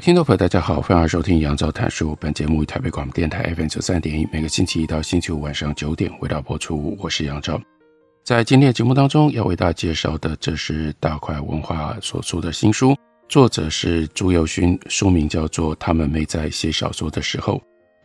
听众朋友，大家好，欢迎收听杨照谈书。本节目台北广播电台 FM 九三点一，每个星期一到星期五晚上九点为大家播出。我是杨照。在今天的节目当中，要为大家介绍的，这是大块文化所出的新书，作者是朱友勋，书名叫做《他们没在写小说的时候》。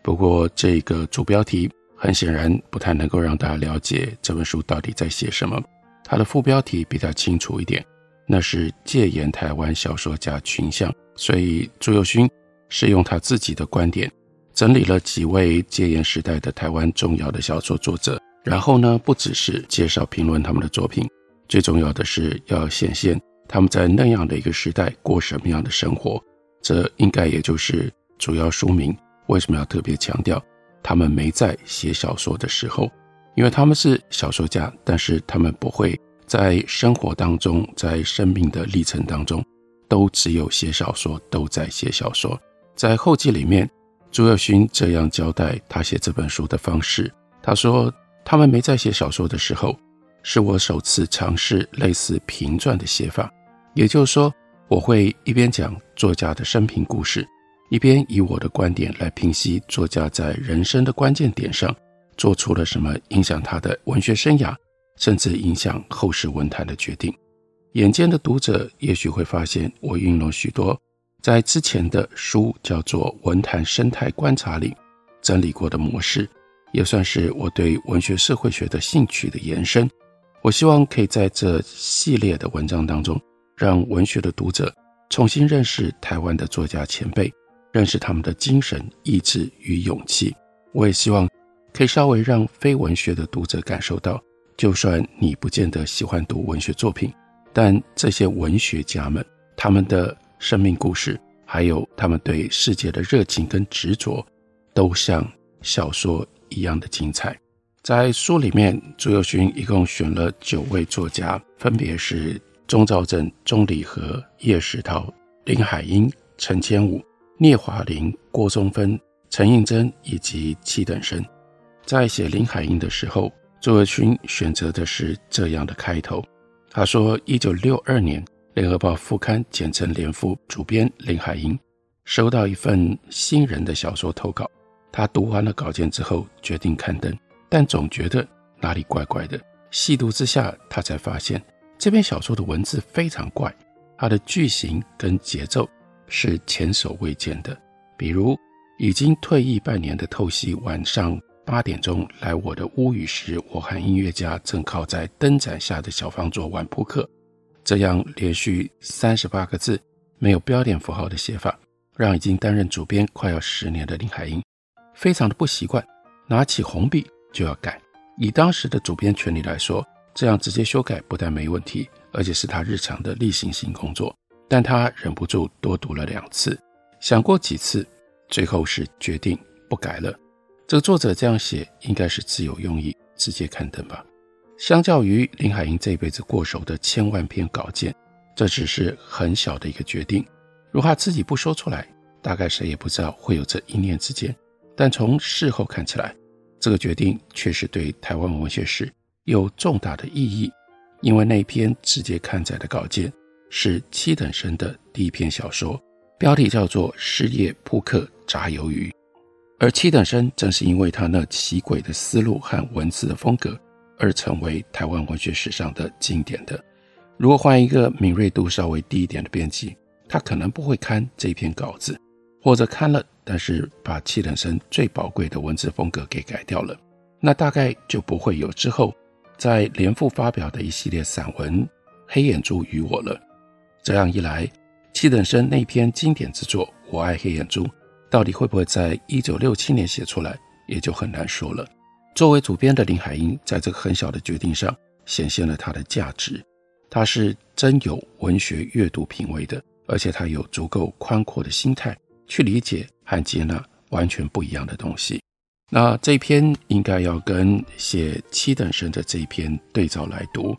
不过，这个主标题很显然不太能够让大家了解这本书到底在写什么。它的副标题比较清楚一点，那是戒严台湾小说家群像。所以朱宥勋是用他自己的观点整理了几位戒严时代的台湾重要的小说作者，然后呢，不只是介绍评论他们的作品，最重要的是要显现他们在那样的一个时代过什么样的生活。这应该也就是主要书名为什么要特别强调他们没在写小说的时候，因为他们是小说家，但是他们不会在生活当中，在生命的历程当中。都只有写小说，都在写小说。在后记里面，朱耀勋这样交代他写这本书的方式。他说：“他们没在写小说的时候，是我首次尝试类似评传的写法。也就是说，我会一边讲作家的生平故事，一边以我的观点来评析作家在人生的关键点上做出了什么影响他的文学生涯，甚至影响后世文坛的决定。”眼尖的读者也许会发现，我运用许多在之前的书叫做《文坛生态观察》里整理过的模式，也算是我对文学社会学的兴趣的延伸。我希望可以在这系列的文章当中，让文学的读者重新认识台湾的作家前辈，认识他们的精神、意志与勇气。我也希望可以稍微让非文学的读者感受到，就算你不见得喜欢读文学作品。但这些文学家们，他们的生命故事，还有他们对世界的热情跟执着，都像小说一样的精彩。在书里面，朱宥勋一共选了九位作家，分别是钟兆政、钟理和、叶石涛、林海音、陈千武、聂华苓、郭松芬、陈映真以及戚等生。在写林海音的时候，朱宥勋选择的是这样的开头。他说：“一九六二年，《联合报》副刊简称联副主编林海音收到一份新人的小说投稿。他读完了稿件之后，决定刊登，但总觉得哪里怪怪的。细读之下，他才发现这篇小说的文字非常怪，它的句型跟节奏是前所未见的。比如，已经退役半年的透析晚上。”八点钟来我的屋宇时，我和音乐家正靠在灯盏下的小方桌玩扑克。这样连续三十八个字，没有标点符号的写法，让已经担任主编快要十年的林海音非常的不习惯，拿起红笔就要改。以当时的主编权力来说，这样直接修改不但没问题，而且是他日常的例行性工作。但他忍不住多读了两次，想过几次，最后是决定不改了。这个作者这样写，应该是自有用意，直接刊登吧。相较于林海音这辈子过手的千万篇稿件，这只是很小的一个决定。如果他自己不说出来，大概谁也不知道会有这一念之间。但从事后看起来，这个决定确实对台湾文学史有重大的意义，因为那篇直接刊载的稿件是戚等生的第一篇小说，标题叫做《失业扑克炸鱿鱼》。而七等生正是因为他那奇诡的思路和文字的风格，而成为台湾文学史上的经典的。如果换一个敏锐度稍微低一点的编辑，他可能不会刊这篇稿子，或者刊了，但是把七等生最宝贵的文字风格给改掉了，那大概就不会有之后在联副发表的一系列散文《黑眼珠与我》了。这样一来，七等生那篇经典之作《我爱黑眼珠》。到底会不会在一九六七年写出来，也就很难说了。作为主编的林海音，在这个很小的决定上显现了他的价值。他是真有文学阅读品味的，而且他有足够宽阔的心态去理解和接纳完全不一样的东西。那这一篇应该要跟写七等生的这一篇对照来读。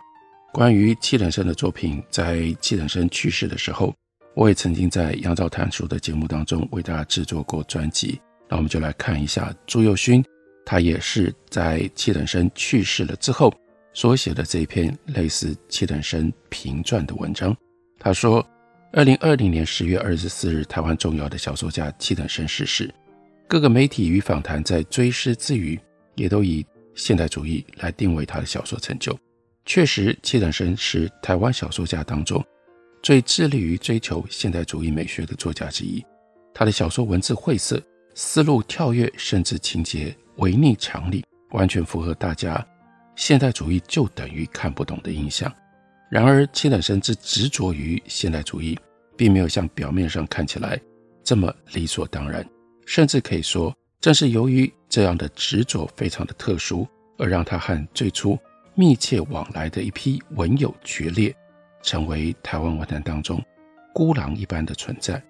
关于七等生的作品，在七等生去世的时候，我也曾经在杨照谈书的节目当中为大家制作过专辑。那我们就来看一下朱佑勋，他也是在七等生去世了之后所写的这一篇类似七等生评传的文章。他说，二零二零年十月二十四日，台湾重要的小说家七等生逝世。各个媒体与访谈在追思之余，也都以现代主义来定位他的小说成就。确实，七等生是台湾小说家当中最致力于追求现代主义美学的作家之一。他的小说文字晦涩，思路跳跃，甚至情节违逆常理，完全符合大家现代主义就等于看不懂的印象。然而，七等生之执着于现代主义，并没有像表面上看起来这么理所当然，甚至可以说，正是由于这样的执着非常的特殊，而让他和最初。密切往来的一批文友决裂，成为台湾文坛当中孤狼一般的存在。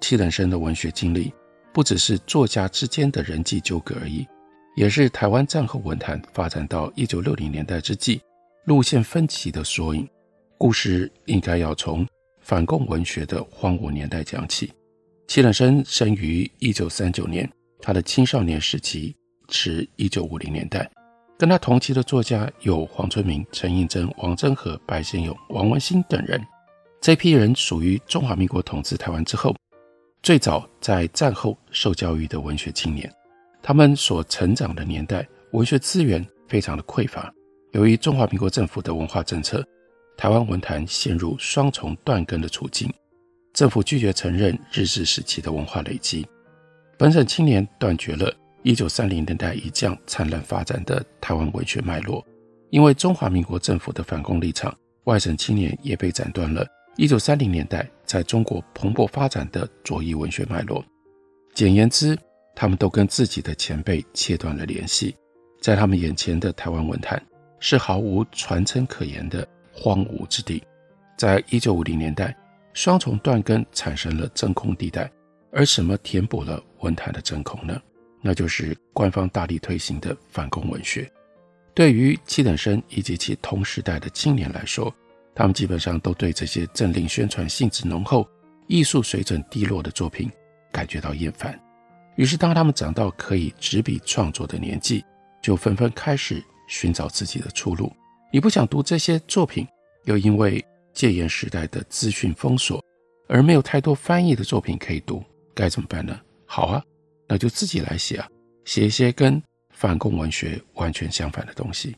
七等生的文学经历，不只是作家之间的人际纠葛而已，也是台湾战后文坛发展到一九六零年代之际路线分歧的缩影。故事应该要从反共文学的荒芜年代讲起。七等生生于一九三九年，他的青少年时期是一九五零年代。跟他同期的作家有黄春明、陈映真、王祯和、白先勇、王文兴等人。这批人属于中华民国统治台湾之后，最早在战后受教育的文学青年。他们所成长的年代，文学资源非常的匮乏。由于中华民国政府的文化政策，台湾文坛陷入双重断根的处境。政府拒绝承认日治时期的文化累积，本省青年断绝了。一九三零年代一将灿烂发展的台湾文学脉络，因为中华民国政府的反共立场，外省青年也被斩断了。一九三零年代在中国蓬勃发展的左翼文学脉络，简言之，他们都跟自己的前辈切断了联系，在他们眼前的台湾文坛是毫无传承可言的荒芜之地。在一九五零年代，双重断根产生了真空地带，而什么填补了文坛的真空呢？那就是官方大力推行的反共文学。对于七等生以及其同时代的青年来说，他们基本上都对这些政令宣传性质浓厚、艺术水准低落的作品感觉到厌烦。于是，当他们长到可以执笔创作的年纪，就纷纷开始寻找自己的出路。你不想读这些作品，又因为戒严时代的资讯封锁而没有太多翻译的作品可以读，该怎么办呢？好啊。那就自己来写啊，写一些跟反共文学完全相反的东西。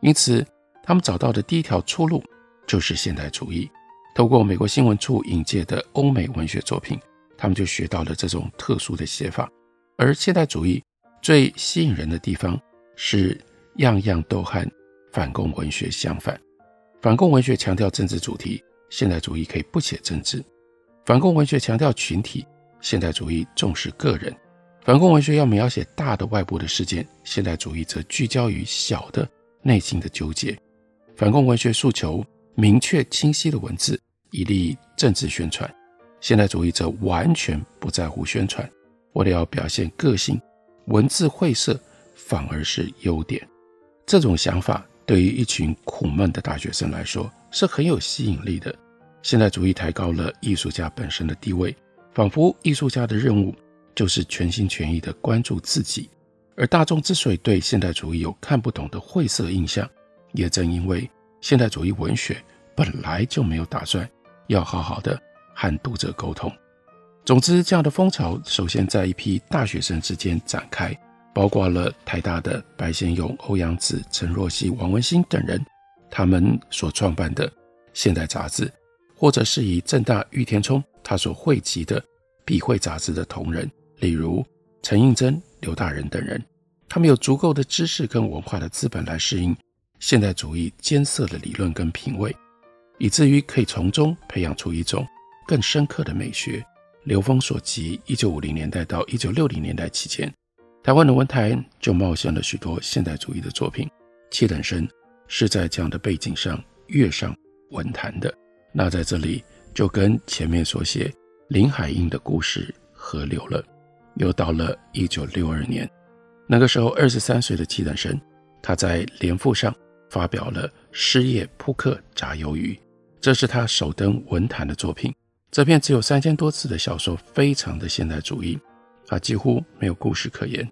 因此，他们找到的第一条出路就是现代主义。透过美国新闻处引介的欧美文学作品，他们就学到了这种特殊的写法。而现代主义最吸引人的地方是样样都和反共文学相反。反共文学强调政治主题，现代主义可以不写政治；反共文学强调群体，现代主义重视个人。反共文学要描写大的外部的事件，现代主义则聚焦于小的内心的纠结。反共文学诉求明确清晰的文字，以利政治宣传；现代主义则完全不在乎宣传，为了要表现个性，文字晦涩反而是优点。这种想法对于一群苦闷的大学生来说是很有吸引力的。现代主义抬高了艺术家本身的地位，仿佛艺术家的任务。就是全心全意的关注自己，而大众之所以对现代主义有看不懂的晦涩印象，也正因为现代主义文学本来就没有打算要好好的和读者沟通。总之，这样的风潮首先在一批大学生之间展开，包括了台大的白先勇、欧阳子、陈若曦、王文兴等人，他们所创办的现代杂志，或者是以正大玉田充他所汇集的笔会杂志的同仁。例如陈映真、刘大人等人，他们有足够的知识跟文化的资本来适应现代主义艰涩的理论跟品味，以至于可以从中培养出一种更深刻的美学。流风所及，一九五零年代到一九六零年代期间，台湾的文坛就冒现了许多现代主义的作品。七等生是在这样的背景上跃上文坛的。那在这里就跟前面所写林海音的故事合流了。又到了一九六二年，那个时候二十三岁的七等生，他在联副上发表了《失业扑克炸鱿鱼》，这是他首登文坛的作品。这篇只有三千多字的小说，非常的现代主义，他几乎没有故事可言。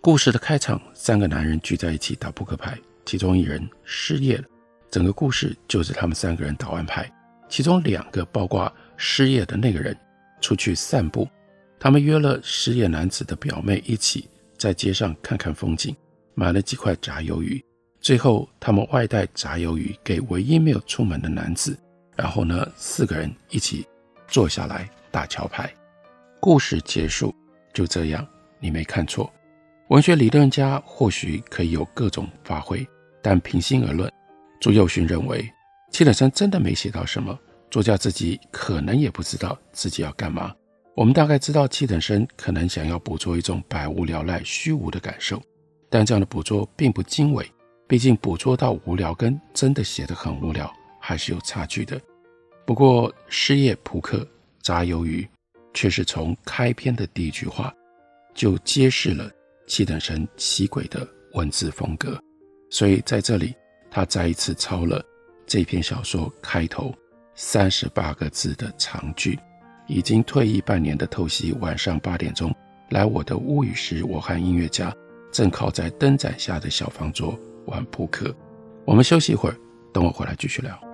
故事的开场，三个男人聚在一起打扑克牌，其中一人失业了，整个故事就是他们三个人打完牌，其中两个，包括失业的那个人，出去散步。他们约了失业男子的表妹一起在街上看看风景，买了几块炸鱿鱼。最后，他们外带炸鱿鱼给唯一没有出门的男子。然后呢，四个人一起坐下来打桥牌。故事结束，就这样，你没看错。文学理论家或许可以有各种发挥，但平心而论，朱宥勋认为，七等生真的没写到什么。作家自己可能也不知道自己要干嘛。我们大概知道七等生可能想要捕捉一种百无聊赖、虚无的感受，但这样的捕捉并不精微，毕竟捕捉到无聊跟真的写得很无聊还是有差距的。不过，失业扑克炸鱿鱼却是从开篇的第一句话就揭示了七等生奇诡的文字风格，所以在这里他再一次抄了这篇小说开头三十八个字的长句。已经退役半年的透析，晚上八点钟来我的屋宇时，我和音乐家正靠在灯盏下的小方桌玩扑克。我们休息一会儿，等我回来继续聊。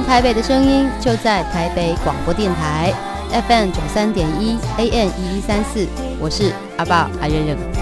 台北的声音就在台北广播电台，FM 九三点一，AM 一一三四，我是阿爸阿认认。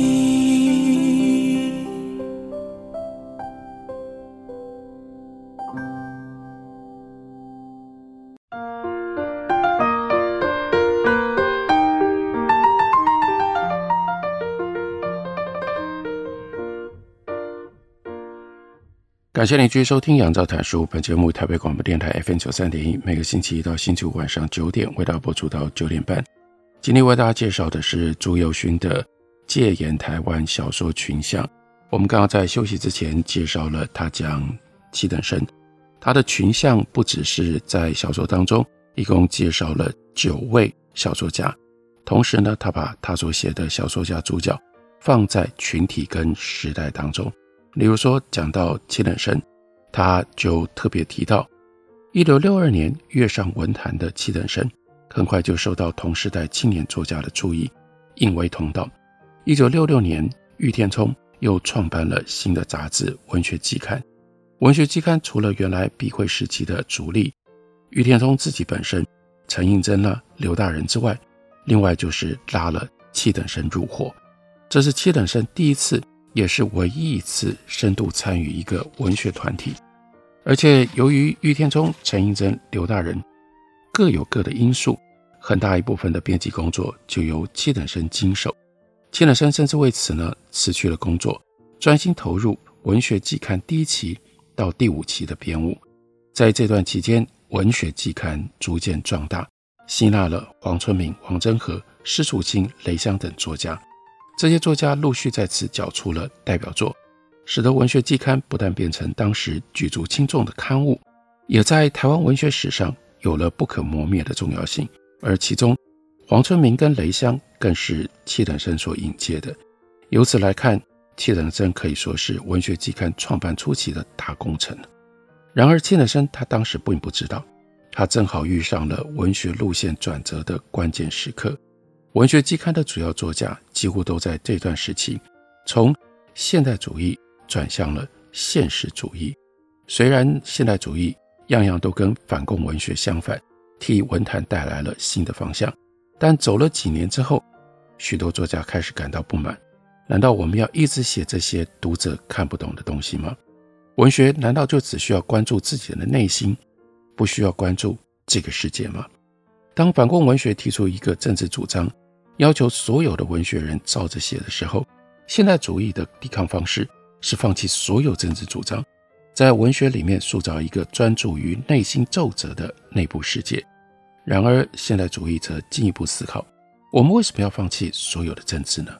感谢您继续收听《杨照谈书》本节目，台北广播电台 FM 九三点一，每个星期一到星期五晚上九点为大家播出到九点半。今天为大家介绍的是朱宥勋的《戒严台湾小说群像》。我们刚刚在休息之前介绍了他讲七等生，他的群像不只是在小说当中，一共介绍了九位小说家，同时呢，他把他所写的小说家主角放在群体跟时代当中。例如说，讲到七等生，他就特别提到，一九六二年跃上文坛的七等生，很快就受到同时代青年作家的注意，引为同道。一九六六年，郁天聪又创办了新的杂志《文学季刊》。《文学季刊》除了原来笔会时期的主力郁天聪自己本身、陈映真了刘大人之外，另外就是拉了七等生入伙，这是七等生第一次。也是唯一一次深度参与一个文学团体，而且由于郁天聪、陈映真、刘大人各有各的因素，很大一部分的编辑工作就由七等生经手。七等生甚至为此呢辞去了工作，专心投入《文学季刊》第一期到第五期的编务。在这段期间，《文学季刊》逐渐壮大，吸纳了黄春明、王祯和、施楚清、雷香等作家。这些作家陆续在此缴出了代表作，使得《文学季刊》不但变成当时举足轻重的刊物，也在台湾文学史上有了不可磨灭的重要性。而其中黄春明跟雷香更是戚等生所引介的。由此来看，戚等生可以说是文学季刊创办初期的大功臣。然而，戚等生他当时并不知道，他正好遇上了文学路线转折的关键时刻。文学季刊的主要作家几乎都在这段时期从现代主义转向了现实主义。虽然现代主义样样都跟反共文学相反，替文坛带来了新的方向，但走了几年之后，许多作家开始感到不满。难道我们要一直写这些读者看不懂的东西吗？文学难道就只需要关注自己的内心，不需要关注这个世界吗？当反共文学提出一个政治主张，要求所有的文学人照着写的时候，现代主义的抵抗方式是放弃所有政治主张，在文学里面塑造一个专注于内心皱褶的内部世界。然而，现代主义则进一步思考：我们为什么要放弃所有的政治呢？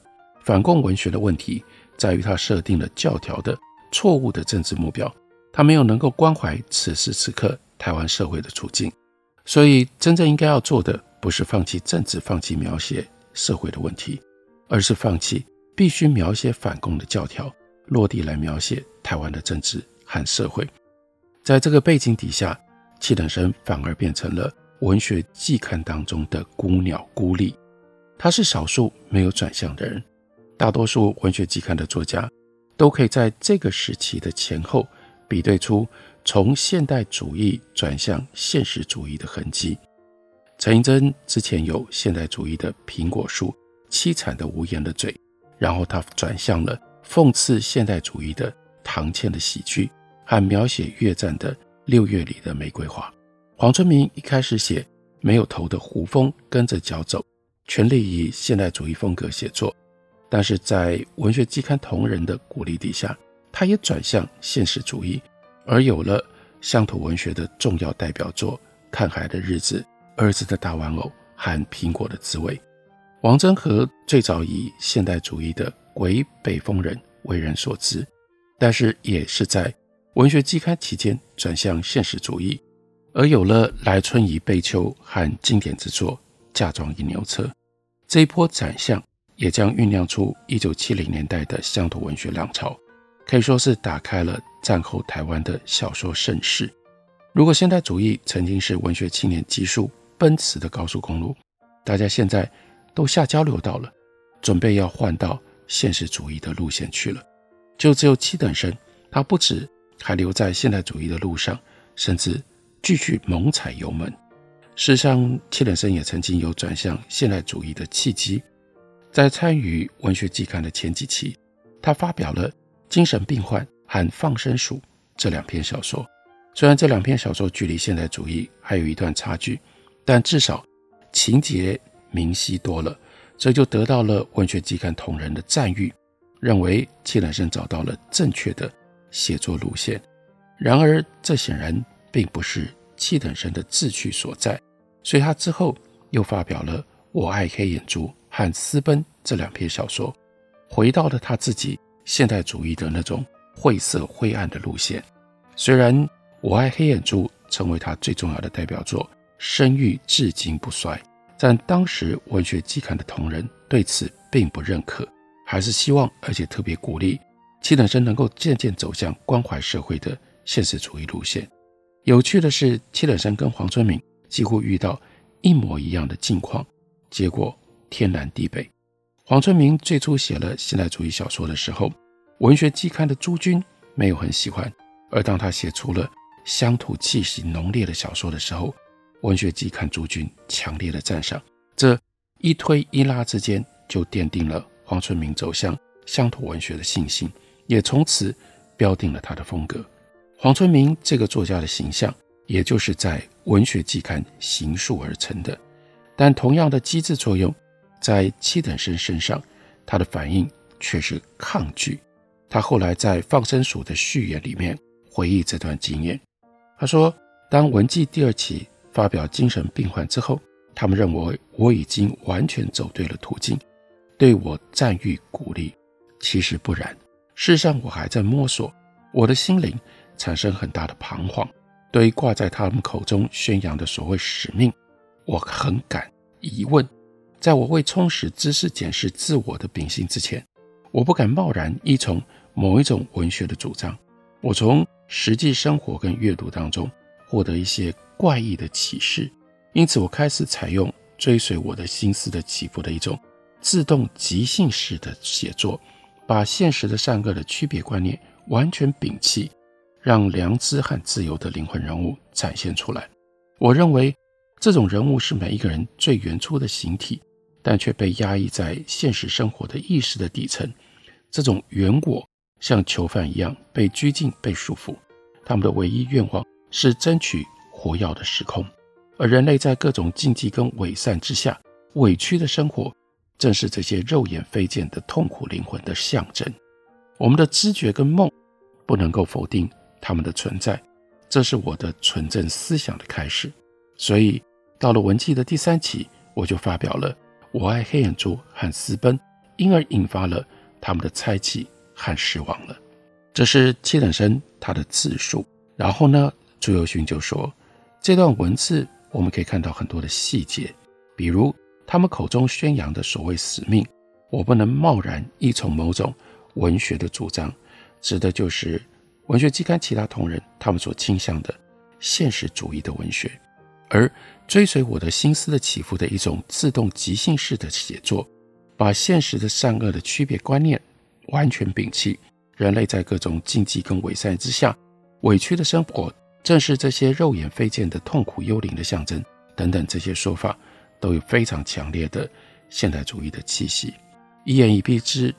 反共文学的问题在于，它设定了教条的错误的政治目标，它没有能够关怀此时此刻台湾社会的处境。所以，真正应该要做的，不是放弃政治，放弃描写社会的问题，而是放弃必须描写反共的教条，落地来描写台湾的政治和社会。在这个背景底下，戚等生反而变成了文学季刊当中的孤鸟孤立，他是少数没有转向的人。大多数文学季刊的作家都可以在这个时期的前后比对出从现代主义转向现实主义的痕迹。陈映真之前有现代主义的《苹果树》，凄惨的无言的嘴，然后他转向了讽刺现代主义的唐倩的喜剧和描写越战的六月里的玫瑰花。黄春明一开始写没有头的胡蜂跟着脚走，全力以现代主义风格写作。但是在文学季刊同仁的鼓励底下，他也转向现实主义，而有了乡土文学的重要代表作《看海的日子》《儿子的大玩偶》和《苹果的滋味》。王祯和最早以现代主义的《鬼北风人》为人所知，但是也是在文学季刊期间转向现实主义，而有了《来春已悲秋》和经典之作《嫁妆银牛车》这一波转向。也将酝酿出一九七零年代的乡土文学浪潮，可以说是打开了战后台湾的小说盛世。如果现代主义曾经是文学青年急速奔驰的高速公路，大家现在都下交流道了，准备要换到现实主义的路线去了。就只有戚等生，他不止还留在现代主义的路上，甚至继续猛踩油门。事实上，戚等生也曾经有转向现代主义的契机。在参与文学季刊的前几期，他发表了《精神病患》和《放生鼠》这两篇小说。虽然这两篇小说距离现代主义还有一段差距，但至少情节明晰多了，这就得到了文学季刊同仁的赞誉，认为戚等生找到了正确的写作路线。然而，这显然并不是戚等生的志趣所在，所以他之后又发表了《我爱黑眼珠》。和私奔这两篇小说，回到了他自己现代主义的那种晦涩灰暗的路线。虽然我爱黑眼珠成为他最重要的代表作，声誉至今不衰，但当时文学季刊的同仁对此并不认可，还是希望而且特别鼓励戚等生能够渐渐走向关怀社会的现实主义路线。有趣的是，戚等生跟黄春明几乎遇到一模一样的境况，结果。天南地北，黄春明最初写了现代主义小说的时候，文学季刊的朱军没有很喜欢；而当他写出了乡土气息浓烈的小说的时候，文学季刊诸君强烈的赞赏。这一推一拉之间，就奠定了黄春明走向乡土文学的信心，也从此标定了他的风格。黄春明这个作家的形象，也就是在文学季刊形塑而成的。但同样的机制作用。在戚等生身上，他的反应却是抗拒。他后来在《放生鼠》的序言里面回忆这段经验。他说：“当文季第二期发表《精神病患》之后，他们认为我已经完全走对了途径，对我赞誉鼓励。其实不然，事实上我还在摸索，我的心灵产生很大的彷徨。对于挂在他们口中宣扬的所谓使命，我很感疑问。”在我未充实知识检视自我的秉性之前，我不敢贸然依从某一种文学的主张。我从实际生活跟阅读当中获得一些怪异的启示，因此我开始采用追随我的心思的起伏的一种自动即兴式的写作，把现实的善恶的区别观念完全摒弃，让良知和自由的灵魂人物展现出来。我认为这种人物是每一个人最原初的形体。但却被压抑在现实生活的意识的底层，这种原果像囚犯一样被拘禁、被束缚。他们的唯一愿望是争取活跃的时空，而人类在各种禁忌跟伪善之下委屈的生活，正是这些肉眼非见的痛苦灵魂的象征。我们的知觉跟梦不能够否定他们的存在，这是我的纯正思想的开始。所以到了文季的第三期，我就发表了。我爱黑眼珠和私奔，因而引发了他们的猜忌和失望了。这是七等生他的自述。然后呢，朱由勋就说，这段文字我们可以看到很多的细节，比如他们口中宣扬的所谓使命，我不能贸然依从某种文学的主张，指的就是文学期刊其他同仁他们所倾向的现实主义的文学。而追随我的心思的起伏的一种自动即兴式的写作，把现实的善恶的区别观念完全摒弃。人类在各种禁忌跟伪善之下委屈的生活，正是这些肉眼非见的痛苦幽灵的象征。等等，这些说法都有非常强烈的现代主义的气息。一言以蔽之，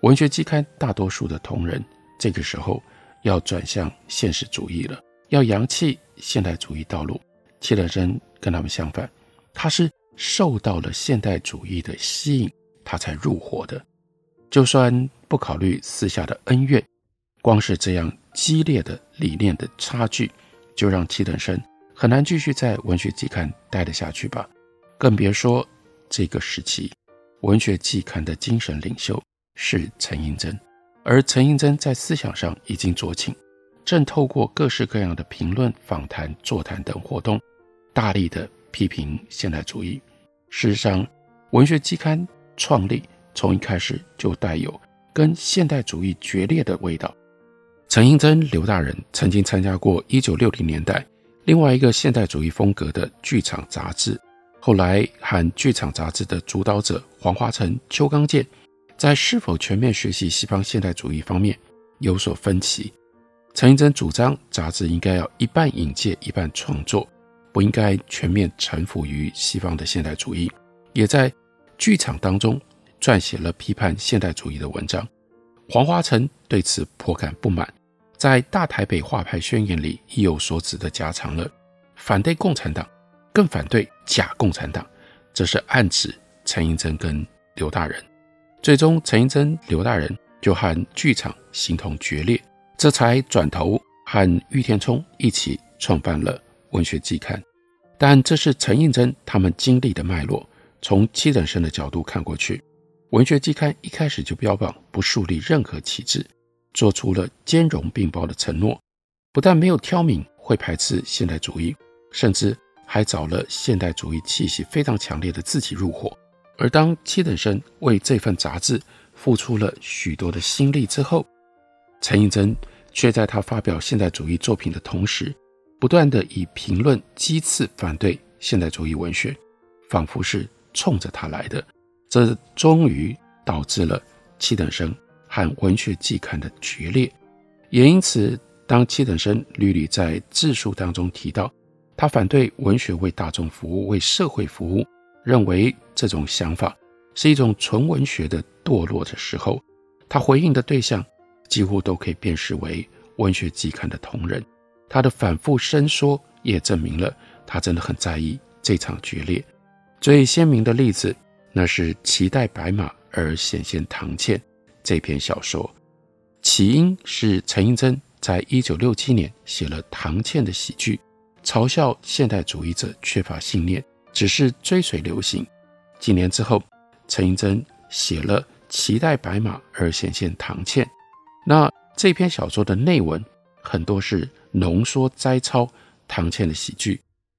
文学季刊大多数的同仁这个时候要转向现实主义了，要扬弃现代主义道路。七等生跟他们相反，他是受到了现代主义的吸引，他才入伙的。就算不考虑私下的恩怨，光是这样激烈的理念的差距，就让七等生很难继续在文学季刊待得下去吧。更别说这个时期，文学季刊的精神领袖是陈寅真，而陈寅真在思想上已经酌情，正透过各式各样的评论、访谈、座谈等活动。大力的批评现代主义。事实上，文学季刊创立从一开始就带有跟现代主义决裂的味道。陈映真、刘大人曾经参加过1960年代另外一个现代主义风格的剧场杂志，后来和剧场杂志的主导者黄华成、邱刚健在是否全面学习西方现代主义方面有所分歧。陈映真主张杂志应该要一半引介，一半创作。不应该全面臣服于西方的现代主义，也在剧场当中撰写了批判现代主义的文章。黄华成对此颇感不满，在《大台北画派宣言》里意有所指的加长了反对共产党，更反对假共产党，这是暗指陈映真跟刘大人。最终，陈映真、刘大人就和剧场形同决裂，这才转头和郁天聪一起创办了。文学季刊，但这是陈映真他们经历的脉络。从七等生的角度看过去，文学季刊一开始就标榜不树立任何旗帜，做出了兼容并包的承诺，不但没有挑明会排斥现代主义，甚至还找了现代主义气息非常强烈的自己入伙。而当七等生为这份杂志付出了许多的心力之后，陈映真却在他发表现代主义作品的同时，不断地以评论讥刺反对现代主义文学，仿佛是冲着他来的。这终于导致了七等生和文学季刊的决裂。也因此，当七等生屡屡在自述当中提到他反对文学为大众服务、为社会服务，认为这种想法是一种纯文学的堕落的时候，他回应的对象几乎都可以辨识为文学季刊的同仁。他的反复伸缩也证明了他真的很在意这场决裂。最鲜明的例子，那是“骑代白马而显现唐倩”这篇小说。起因是陈映真在一九六七年写了唐倩的喜剧，嘲笑现代主义者缺乏信念，只是追随流行。几年之后，陈映真写了“骑待白马而显现唐倩”。那这篇小说的内文很多是。浓缩摘抄唐倩的喜剧，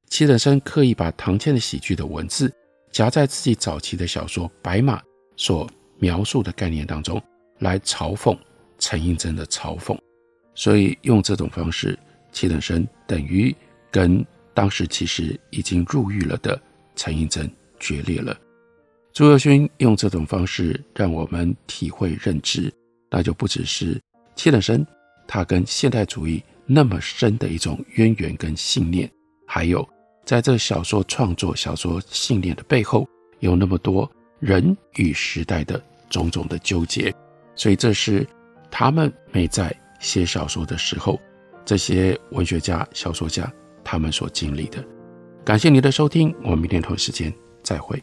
齐等生刻意把唐倩的喜剧的文字夹在自己早期的小说《白马》所描述的概念当中，来嘲讽陈映真的嘲讽。所以用这种方式，七等生等于跟当时其实已经入狱了的陈映真决裂了。朱宥勋用这种方式让我们体会认知，那就不只是七等生他跟现代主义那么深的一种渊源跟信念，还有在这小说创作、小说信念的背后，有那么多人与时代的种种的纠结。所以这是他们没在写小说的时候，这些文学家、小说家他们所经历的。感谢您的收听，我们明天同一时间再会。